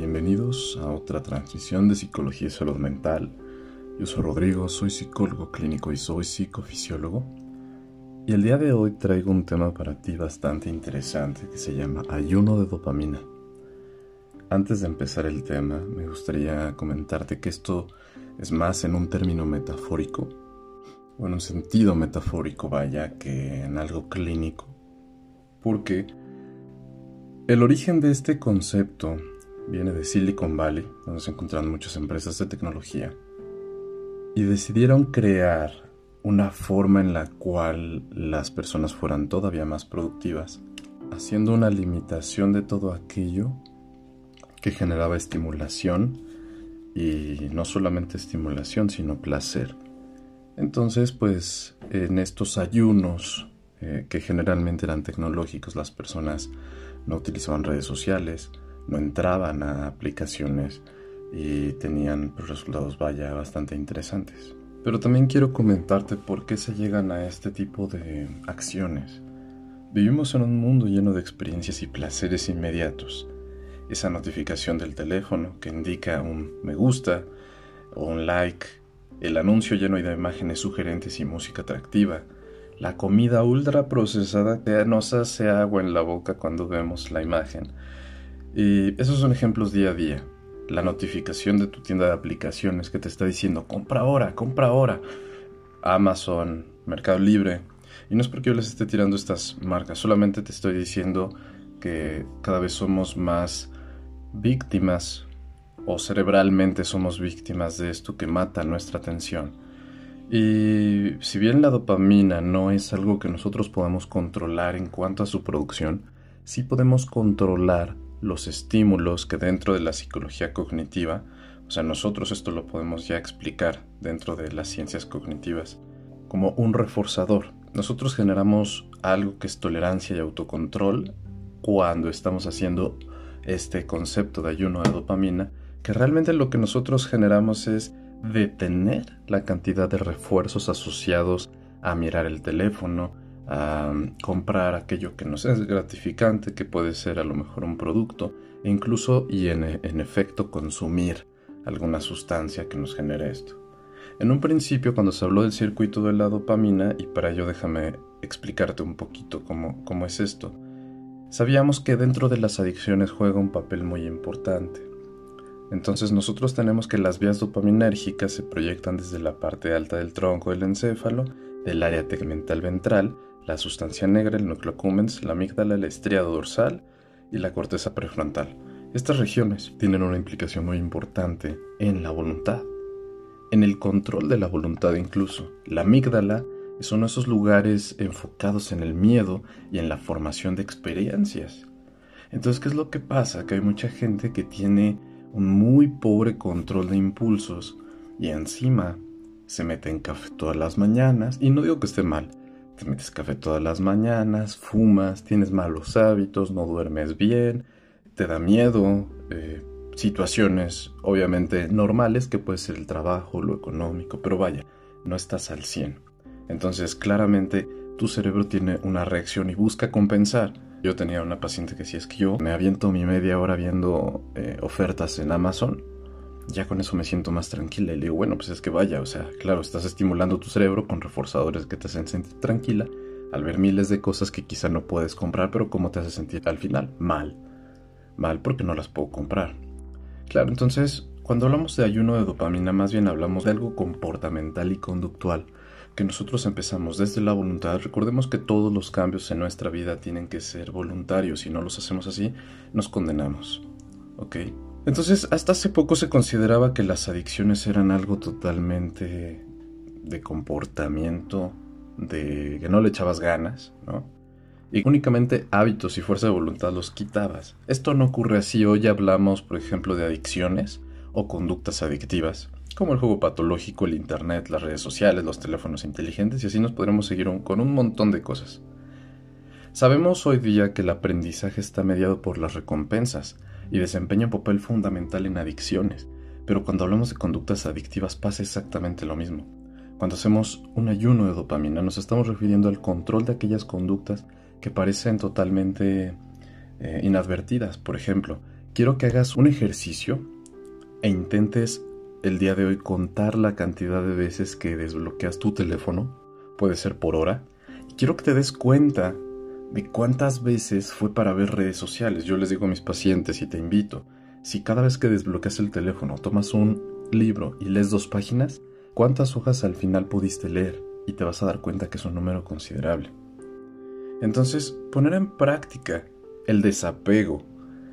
Bienvenidos a otra transmisión de Psicología y Salud Mental. Yo soy Rodrigo, soy psicólogo clínico y soy psicofisiólogo. Y el día de hoy traigo un tema para ti bastante interesante que se llama ayuno de dopamina. Antes de empezar el tema, me gustaría comentarte que esto es más en un término metafórico, o en un sentido metafórico, vaya, que en algo clínico. Porque el origen de este concepto viene de Silicon Valley, donde se encuentran muchas empresas de tecnología, y decidieron crear una forma en la cual las personas fueran todavía más productivas, haciendo una limitación de todo aquello que generaba estimulación y no solamente estimulación, sino placer. Entonces, pues en estos ayunos eh, que generalmente eran tecnológicos, las personas no utilizaban redes sociales, no entraban a aplicaciones y tenían pues, resultados, vaya, bastante interesantes. Pero también quiero comentarte por qué se llegan a este tipo de acciones. Vivimos en un mundo lleno de experiencias y placeres inmediatos. Esa notificación del teléfono que indica un me gusta o un like, el anuncio lleno de imágenes sugerentes y música atractiva, la comida ultra procesada que nos hace agua en la boca cuando vemos la imagen. Y esos son ejemplos día a día la notificación de tu tienda de aplicaciones que te está diciendo compra ahora, compra ahora. Amazon, Mercado Libre. Y no es porque yo les esté tirando estas marcas, solamente te estoy diciendo que cada vez somos más víctimas o cerebralmente somos víctimas de esto que mata nuestra atención. Y si bien la dopamina no es algo que nosotros podamos controlar en cuanto a su producción, sí podemos controlar los estímulos que dentro de la psicología cognitiva, o sea, nosotros esto lo podemos ya explicar dentro de las ciencias cognitivas, como un reforzador. Nosotros generamos algo que es tolerancia y autocontrol cuando estamos haciendo este concepto de ayuno de dopamina, que realmente lo que nosotros generamos es detener la cantidad de refuerzos asociados a mirar el teléfono, a comprar aquello que nos es gratificante, que puede ser a lo mejor un producto, e incluso y en, en efecto consumir alguna sustancia que nos genere esto. En un principio, cuando se habló del circuito de la dopamina, y para ello déjame explicarte un poquito cómo, cómo es esto, sabíamos que dentro de las adicciones juega un papel muy importante. Entonces nosotros tenemos que las vías dopaminérgicas se proyectan desde la parte alta del tronco del encéfalo, del área tegmental ventral, la sustancia negra, el núcleo accumbens, la amígdala, el estriado dorsal y la corteza prefrontal. Estas regiones tienen una implicación muy importante en la voluntad, en el control de la voluntad incluso. La amígdala es uno de esos lugares enfocados en el miedo y en la formación de experiencias. Entonces, ¿qué es lo que pasa? Que hay mucha gente que tiene un muy pobre control de impulsos y encima se mete en café todas las mañanas, y no digo que esté mal, te metes café todas las mañanas, fumas, tienes malos hábitos, no duermes bien, te da miedo, eh, situaciones obviamente normales que puede ser el trabajo, lo económico, pero vaya, no estás al 100. Entonces claramente tu cerebro tiene una reacción y busca compensar. Yo tenía una paciente que si es que yo me aviento mi media hora viendo eh, ofertas en Amazon, ya con eso me siento más tranquila. Y le digo, bueno, pues es que vaya, o sea, claro, estás estimulando tu cerebro con reforzadores que te hacen sentir tranquila al ver miles de cosas que quizá no puedes comprar, pero ¿cómo te hace sentir al final? Mal. Mal porque no las puedo comprar. Claro, entonces, cuando hablamos de ayuno de dopamina, más bien hablamos de algo comportamental y conductual, que nosotros empezamos desde la voluntad. Recordemos que todos los cambios en nuestra vida tienen que ser voluntarios. Si no los hacemos así, nos condenamos. ¿Ok? Entonces, hasta hace poco se consideraba que las adicciones eran algo totalmente de comportamiento, de que no le echabas ganas, ¿no? Y únicamente hábitos y fuerza de voluntad los quitabas. Esto no ocurre así. Hoy hablamos, por ejemplo, de adicciones o conductas adictivas, como el juego patológico, el Internet, las redes sociales, los teléfonos inteligentes, y así nos podremos seguir con un montón de cosas. Sabemos hoy día que el aprendizaje está mediado por las recompensas, y desempeña un papel fundamental en adicciones, pero cuando hablamos de conductas adictivas pasa exactamente lo mismo. Cuando hacemos un ayuno de dopamina nos estamos refiriendo al control de aquellas conductas que parecen totalmente eh, inadvertidas. Por ejemplo, quiero que hagas un ejercicio e intentes el día de hoy contar la cantidad de veces que desbloqueas tu teléfono, puede ser por hora, y quiero que te des cuenta de cuántas veces fue para ver redes sociales. Yo les digo a mis pacientes y te invito, si cada vez que desbloqueas el teléfono tomas un libro y lees dos páginas, ¿cuántas hojas al final pudiste leer? Y te vas a dar cuenta que es un número considerable. Entonces, poner en práctica el desapego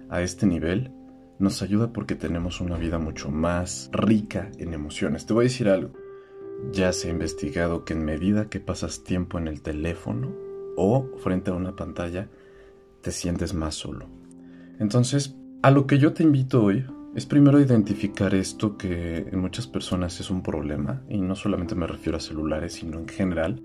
a este nivel nos ayuda porque tenemos una vida mucho más rica en emociones. Te voy a decir algo. Ya se ha investigado que en medida que pasas tiempo en el teléfono o frente a una pantalla, te sientes más solo. Entonces, a lo que yo te invito hoy es primero identificar esto que en muchas personas es un problema, y no solamente me refiero a celulares, sino en general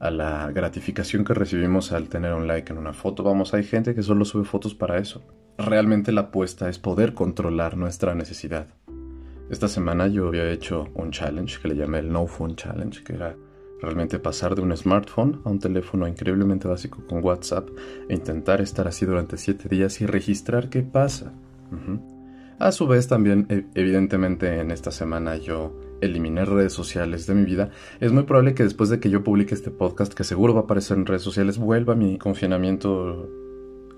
a la gratificación que recibimos al tener un like en una foto. Vamos, hay gente que solo sube fotos para eso. Realmente la apuesta es poder controlar nuestra necesidad. Esta semana yo había hecho un challenge que le llamé el No Phone Challenge, que era realmente pasar de un smartphone a un teléfono increíblemente básico con WhatsApp e intentar estar así durante 7 días y registrar qué pasa. A su vez también, e, evidentemente en esta semana yo eliminé redes sociales de mi vida, es muy probable que después de que yo publique este podcast, que seguro va a aparecer en redes sociales, vuelva mi confinamiento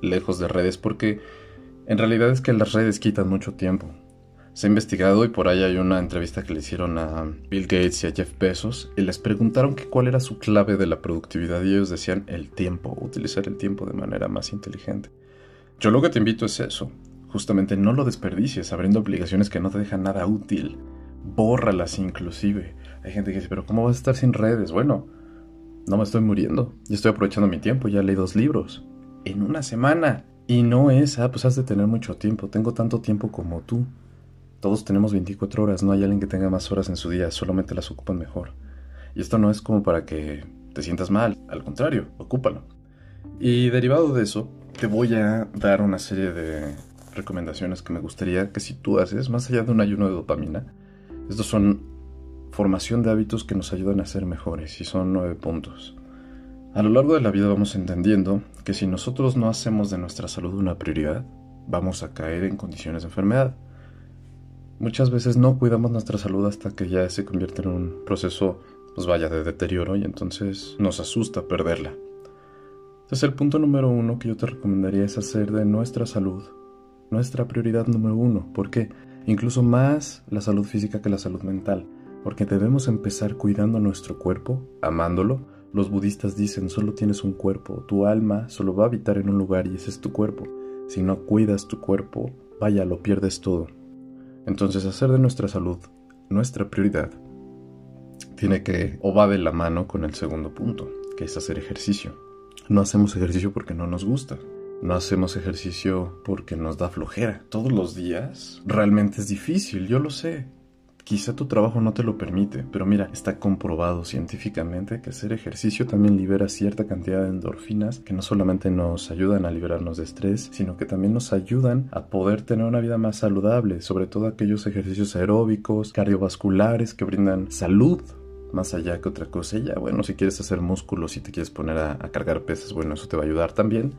lejos de redes, porque en realidad es que las redes quitan mucho tiempo. Se ha investigado y por ahí hay una entrevista que le hicieron a Bill Gates y a Jeff Bezos y les preguntaron que cuál era su clave de la productividad y ellos decían el tiempo, utilizar el tiempo de manera más inteligente. Yo lo que te invito es eso, justamente no lo desperdicies abriendo aplicaciones que no te dejan nada útil bórralas inclusive. Hay gente que dice, pero ¿cómo vas a estar sin redes? Bueno, no me estoy muriendo. Yo estoy aprovechando mi tiempo, ya leí dos libros. En una semana. Y no es, ah, pues has de tener mucho tiempo. Tengo tanto tiempo como tú. Todos tenemos 24 horas, no hay alguien que tenga más horas en su día, solamente las ocupan mejor. Y esto no es como para que te sientas mal, al contrario, ocúpalo. Y derivado de eso, te voy a dar una serie de recomendaciones que me gustaría que si tú haces, más allá de un ayuno de dopamina, estos son formación de hábitos que nos ayudan a ser mejores y son nueve puntos. A lo largo de la vida vamos entendiendo que si nosotros no hacemos de nuestra salud una prioridad, vamos a caer en condiciones de enfermedad. Muchas veces no cuidamos nuestra salud hasta que ya se convierte en un proceso, pues vaya, de deterioro y entonces nos asusta perderla. Entonces el punto número uno que yo te recomendaría es hacer de nuestra salud nuestra prioridad número uno. ¿Por qué? incluso más la salud física que la salud mental, porque debemos empezar cuidando nuestro cuerpo, amándolo. Los budistas dicen, solo tienes un cuerpo, tu alma solo va a habitar en un lugar y ese es tu cuerpo. Si no cuidas tu cuerpo, vaya, lo pierdes todo. Entonces hacer de nuestra salud nuestra prioridad tiene que o va de la mano con el segundo punto, que es hacer ejercicio. No hacemos ejercicio porque no nos gusta. No hacemos ejercicio porque nos da flojera. Todos los días realmente es difícil, yo lo sé. Quizá tu trabajo no te lo permite, pero mira, está comprobado científicamente que hacer ejercicio también libera cierta cantidad de endorfinas que no solamente nos ayudan a liberarnos de estrés, sino que también nos ayudan a poder tener una vida más saludable, sobre todo aquellos ejercicios aeróbicos, cardiovasculares que brindan salud más allá que otra cosa. ya, bueno, si quieres hacer músculos, si te quieres poner a, a cargar pesas, bueno, eso te va a ayudar también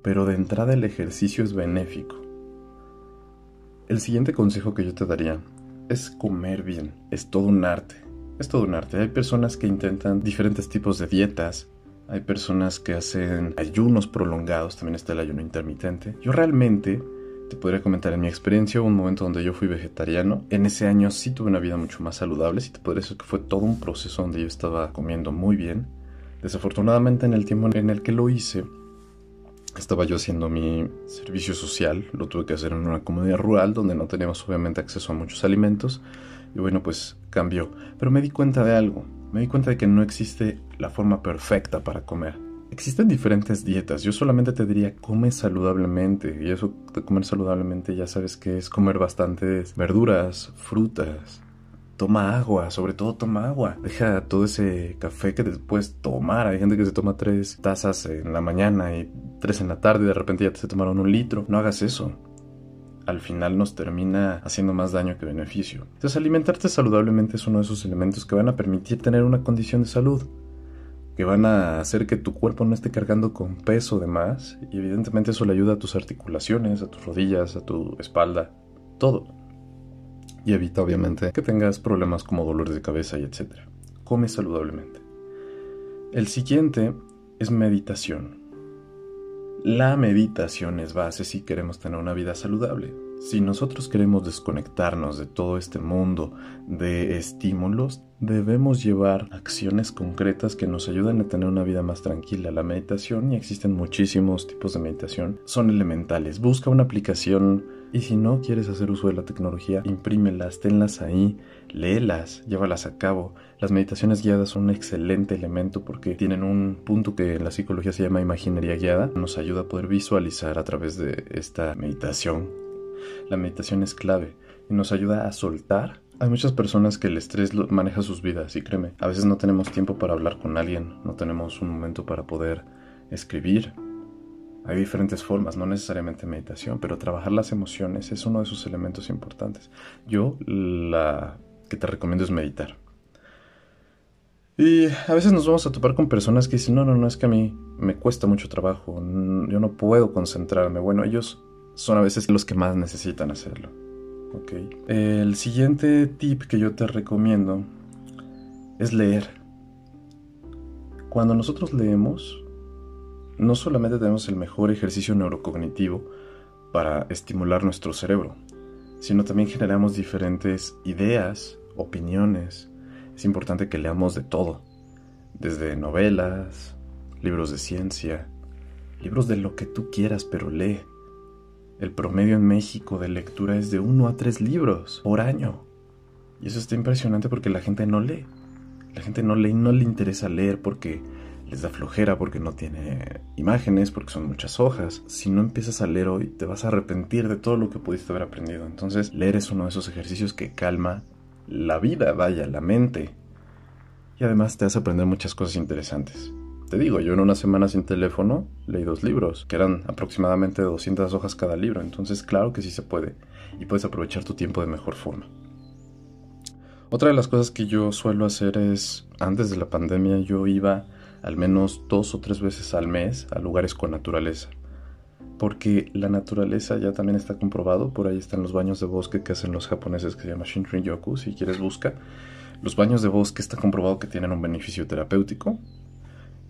pero de entrada el ejercicio es benéfico. El siguiente consejo que yo te daría es comer bien. Es todo un arte. Es todo un arte. Hay personas que intentan diferentes tipos de dietas. Hay personas que hacen ayunos prolongados. También está el ayuno intermitente. Yo realmente te podría comentar en mi experiencia un momento donde yo fui vegetariano. En ese año sí tuve una vida mucho más saludable. Sí te podría decir que fue todo un proceso donde yo estaba comiendo muy bien. Desafortunadamente en el tiempo en el que lo hice estaba yo haciendo mi servicio social, lo tuve que hacer en una comunidad rural donde no teníamos obviamente acceso a muchos alimentos y bueno pues cambió. Pero me di cuenta de algo, me di cuenta de que no existe la forma perfecta para comer. Existen diferentes dietas, yo solamente te diría come saludablemente y eso de comer saludablemente ya sabes que es comer bastantes verduras, frutas, toma agua, sobre todo toma agua. Deja todo ese café que después tomar. Hay gente que se toma tres tazas en la mañana y tres en la tarde y de repente ya te tomaron un litro. No hagas eso. Al final nos termina haciendo más daño que beneficio. Entonces alimentarte saludablemente es uno de esos elementos que van a permitir tener una condición de salud. Que van a hacer que tu cuerpo no esté cargando con peso de más y evidentemente eso le ayuda a tus articulaciones, a tus rodillas, a tu espalda, todo. Y evita obviamente que tengas problemas como dolores de cabeza y etc. Come saludablemente. El siguiente es meditación. La meditación es base si queremos tener una vida saludable. Si nosotros queremos desconectarnos de todo este mundo de estímulos, debemos llevar acciones concretas que nos ayuden a tener una vida más tranquila. La meditación, y existen muchísimos tipos de meditación, son elementales. Busca una aplicación y si no quieres hacer uso de la tecnología, imprímelas, tenlas ahí, léelas, llévalas a cabo. Las meditaciones guiadas son un excelente elemento porque tienen un punto que en la psicología se llama imaginería guiada. Nos ayuda a poder visualizar a través de esta meditación la meditación es clave y nos ayuda a soltar. Hay muchas personas que el estrés maneja sus vidas y créeme, a veces no tenemos tiempo para hablar con alguien, no tenemos un momento para poder escribir. Hay diferentes formas, no necesariamente meditación, pero trabajar las emociones es uno de sus elementos importantes. Yo la que te recomiendo es meditar. Y a veces nos vamos a topar con personas que dicen, no, no, no, es que a mí me cuesta mucho trabajo, yo no puedo concentrarme. Bueno, ellos son a veces los que más necesitan hacerlo. Okay. El siguiente tip que yo te recomiendo es leer. Cuando nosotros leemos, no solamente tenemos el mejor ejercicio neurocognitivo para estimular nuestro cerebro, sino también generamos diferentes ideas, opiniones. Es importante que leamos de todo, desde novelas, libros de ciencia, libros de lo que tú quieras, pero lee. El promedio en México de lectura es de uno a tres libros por año. Y eso está impresionante porque la gente no lee. La gente no lee y no le interesa leer porque les da flojera, porque no tiene imágenes, porque son muchas hojas. Si no empiezas a leer hoy, te vas a arrepentir de todo lo que pudiste haber aprendido. Entonces, leer es uno de esos ejercicios que calma la vida, vaya, la mente. Y además te hace aprender muchas cosas interesantes. Te digo, yo en una semana sin teléfono leí dos libros, que eran aproximadamente 200 hojas cada libro, entonces claro que sí se puede y puedes aprovechar tu tiempo de mejor forma. Otra de las cosas que yo suelo hacer es, antes de la pandemia yo iba al menos dos o tres veces al mes a lugares con naturaleza. Porque la naturaleza ya también está comprobado, por ahí están los baños de bosque que hacen los japoneses que se llama Shinrin Yoku, si quieres busca. Los baños de bosque está comprobado que tienen un beneficio terapéutico,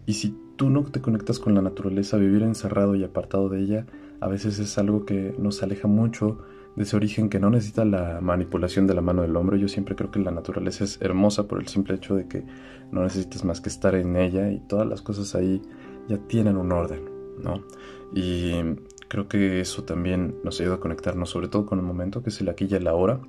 y si tú no te conectas con la naturaleza, vivir encerrado y apartado de ella, a veces es algo que nos aleja mucho de ese origen que no necesita la manipulación de la mano del hombre. Yo siempre creo que la naturaleza es hermosa por el simple hecho de que no necesitas más que estar en ella y todas las cosas ahí ya tienen un orden, ¿no? Y creo que eso también nos ayuda a conectarnos, sobre todo con el momento que es el aquí y el ahora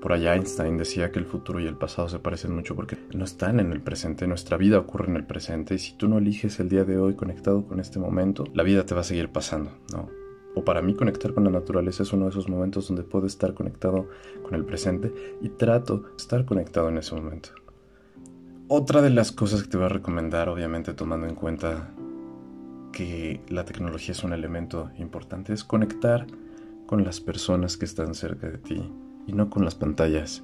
por allá Einstein decía que el futuro y el pasado se parecen mucho porque no están en el presente, nuestra vida ocurre en el presente y si tú no eliges el día de hoy conectado con este momento, la vida te va a seguir pasando, ¿no? O para mí conectar con la naturaleza es uno de esos momentos donde puedo estar conectado con el presente y trato de estar conectado en ese momento. Otra de las cosas que te voy a recomendar, obviamente tomando en cuenta que la tecnología es un elemento importante, es conectar con las personas que están cerca de ti, y no con las pantallas.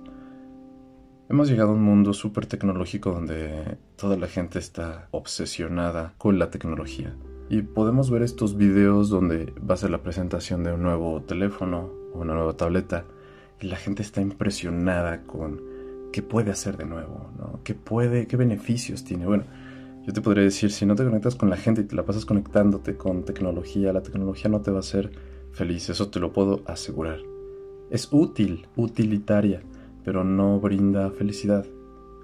Hemos llegado a un mundo súper tecnológico donde toda la gente está obsesionada con la tecnología. Y podemos ver estos videos donde va a ser la presentación de un nuevo teléfono o una nueva tableta y la gente está impresionada con qué puede hacer de nuevo, ¿no? ¿Qué puede, qué beneficios tiene? Bueno, yo te podría decir, si no te conectas con la gente y te la pasas conectándote con tecnología, la tecnología no te va a hacer feliz, eso te lo puedo asegurar. Es útil, utilitaria, pero no brinda felicidad.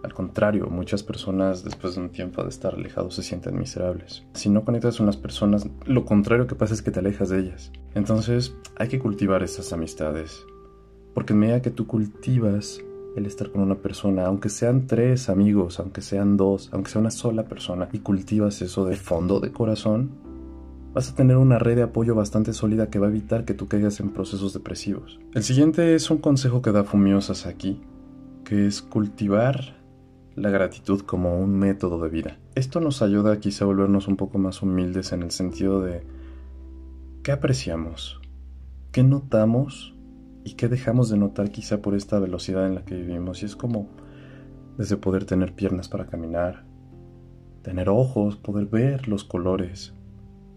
Al contrario, muchas personas después de un tiempo de estar alejados se sienten miserables. Si no conectas con las personas, lo contrario que pasa es que te alejas de ellas. Entonces hay que cultivar esas amistades. Porque en medida que tú cultivas el estar con una persona, aunque sean tres amigos, aunque sean dos, aunque sea una sola persona, y cultivas eso de fondo de corazón, vas a tener una red de apoyo bastante sólida que va a evitar que tú caigas en procesos depresivos. El siguiente es un consejo que da Fumio Sasaki, que es cultivar la gratitud como un método de vida. Esto nos ayuda quizá a volvernos un poco más humildes en el sentido de qué apreciamos, qué notamos y qué dejamos de notar quizá por esta velocidad en la que vivimos. Y es como desde poder tener piernas para caminar, tener ojos, poder ver los colores,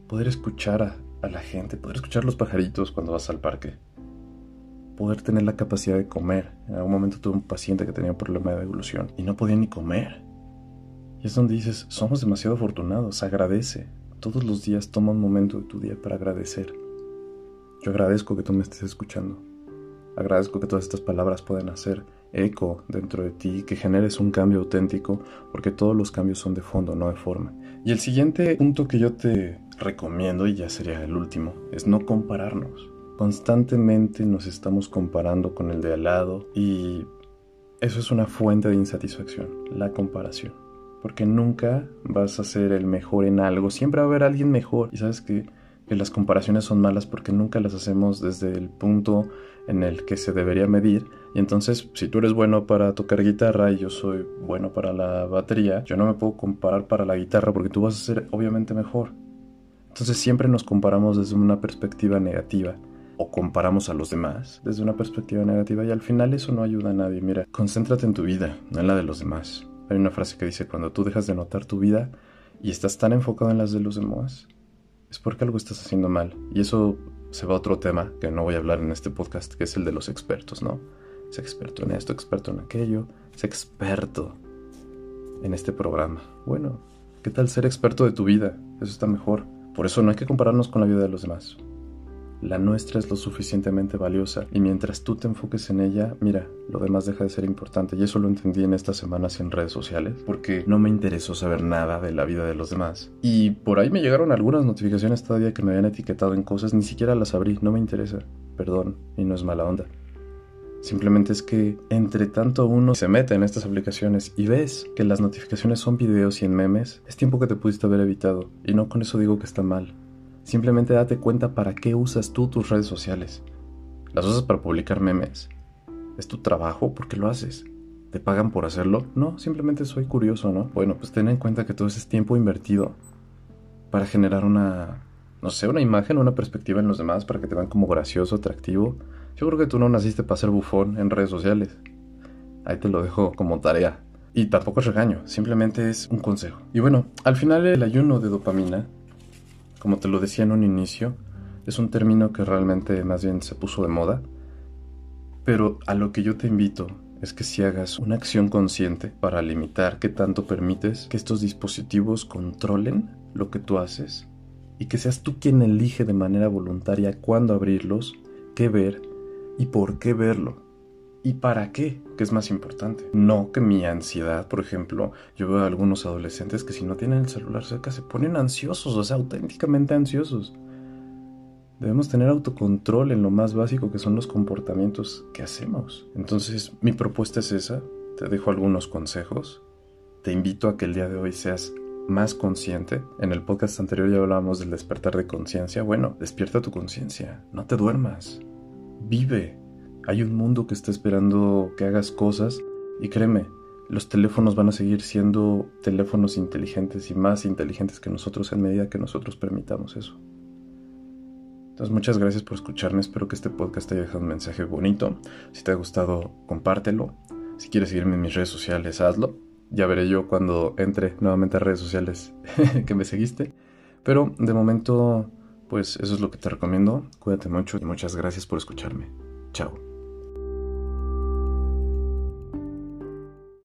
poder escuchar a, a la gente, poder escuchar los pajaritos cuando vas al parque, poder tener la capacidad de comer. En algún momento tuve un paciente que tenía un problema de evolución y no podía ni comer. Y es donde dices, somos demasiado afortunados, agradece. Todos los días toma un momento de tu día para agradecer. Yo agradezco que tú me estés escuchando. Agradezco que todas estas palabras puedan hacer eco dentro de ti, que generes un cambio auténtico, porque todos los cambios son de fondo, no de forma. Y el siguiente punto que yo te recomiendo, y ya sería el último, es no compararnos. Constantemente nos estamos comparando con el de al lado y eso es una fuente de insatisfacción, la comparación. Porque nunca vas a ser el mejor en algo, siempre va a haber alguien mejor. Y sabes que, las comparaciones son malas porque nunca las hacemos desde el punto en el que se debería medir. Y entonces, si tú eres bueno para tocar guitarra y yo soy bueno para la batería, yo no me puedo comparar para la guitarra porque tú vas a ser obviamente mejor. Entonces siempre nos comparamos desde una perspectiva negativa o comparamos a los demás desde una perspectiva negativa y al final eso no ayuda a nadie. Mira, concéntrate en tu vida, no en la de los demás. Hay una frase que dice, cuando tú dejas de notar tu vida y estás tan enfocado en las de los demás, es porque algo estás haciendo mal. Y eso se va a otro tema que no voy a hablar en este podcast, que es el de los expertos, ¿no? Es experto en esto, experto en aquello, es experto en este programa. Bueno, ¿qué tal ser experto de tu vida? Eso está mejor. Por eso no hay que compararnos con la vida de los demás. La nuestra es lo suficientemente valiosa y mientras tú te enfoques en ella, mira, lo demás deja de ser importante y eso lo entendí en estas semanas en redes sociales porque no me interesó saber nada de la vida de los demás. Y por ahí me llegaron algunas notificaciones todavía que me habían etiquetado en cosas, ni siquiera las abrí, no me interesa, perdón, y no es mala onda. Simplemente es que entre tanto uno se mete en estas aplicaciones y ves que las notificaciones son videos y en memes, es tiempo que te pudiste haber evitado. Y no con eso digo que está mal. Simplemente date cuenta para qué usas tú tus redes sociales. ¿Las usas para publicar memes? ¿Es tu trabajo? ¿Por qué lo haces? ¿Te pagan por hacerlo? No, simplemente soy curioso, ¿no? Bueno, pues ten en cuenta que todo ese tiempo invertido para generar una, no sé, una imagen, una perspectiva en los demás, para que te vean como gracioso, atractivo, yo creo que tú no naciste para ser bufón en redes sociales. Ahí te lo dejo como tarea. Y tampoco es regaño, simplemente es un consejo. Y bueno, al final el ayuno de dopamina, como te lo decía en un inicio, es un término que realmente más bien se puso de moda. Pero a lo que yo te invito es que si hagas una acción consciente para limitar qué tanto permites que estos dispositivos controlen lo que tú haces y que seas tú quien elige de manera voluntaria cuándo abrirlos, qué ver y por qué verlo. ¿Y para qué? Que es más importante. No que mi ansiedad, por ejemplo, yo veo a algunos adolescentes que si no tienen el celular cerca se ponen ansiosos, o sea, auténticamente ansiosos. Debemos tener autocontrol en lo más básico que son los comportamientos que hacemos. Entonces, mi propuesta es esa. Te dejo algunos consejos. Te invito a que el día de hoy seas más consciente. En el podcast anterior ya hablábamos del despertar de conciencia. Bueno, despierta tu conciencia. No te duermas vive. Hay un mundo que está esperando que hagas cosas y créeme, los teléfonos van a seguir siendo teléfonos inteligentes y más inteligentes que nosotros en medida que nosotros permitamos eso. Entonces muchas gracias por escucharme, espero que este podcast te haya dejado un mensaje bonito. Si te ha gustado, compártelo. Si quieres seguirme en mis redes sociales, hazlo. Ya veré yo cuando entre nuevamente a redes sociales que me seguiste. Pero de momento pues eso es lo que te recomiendo. Cuídate mucho y muchas gracias por escucharme. Chao.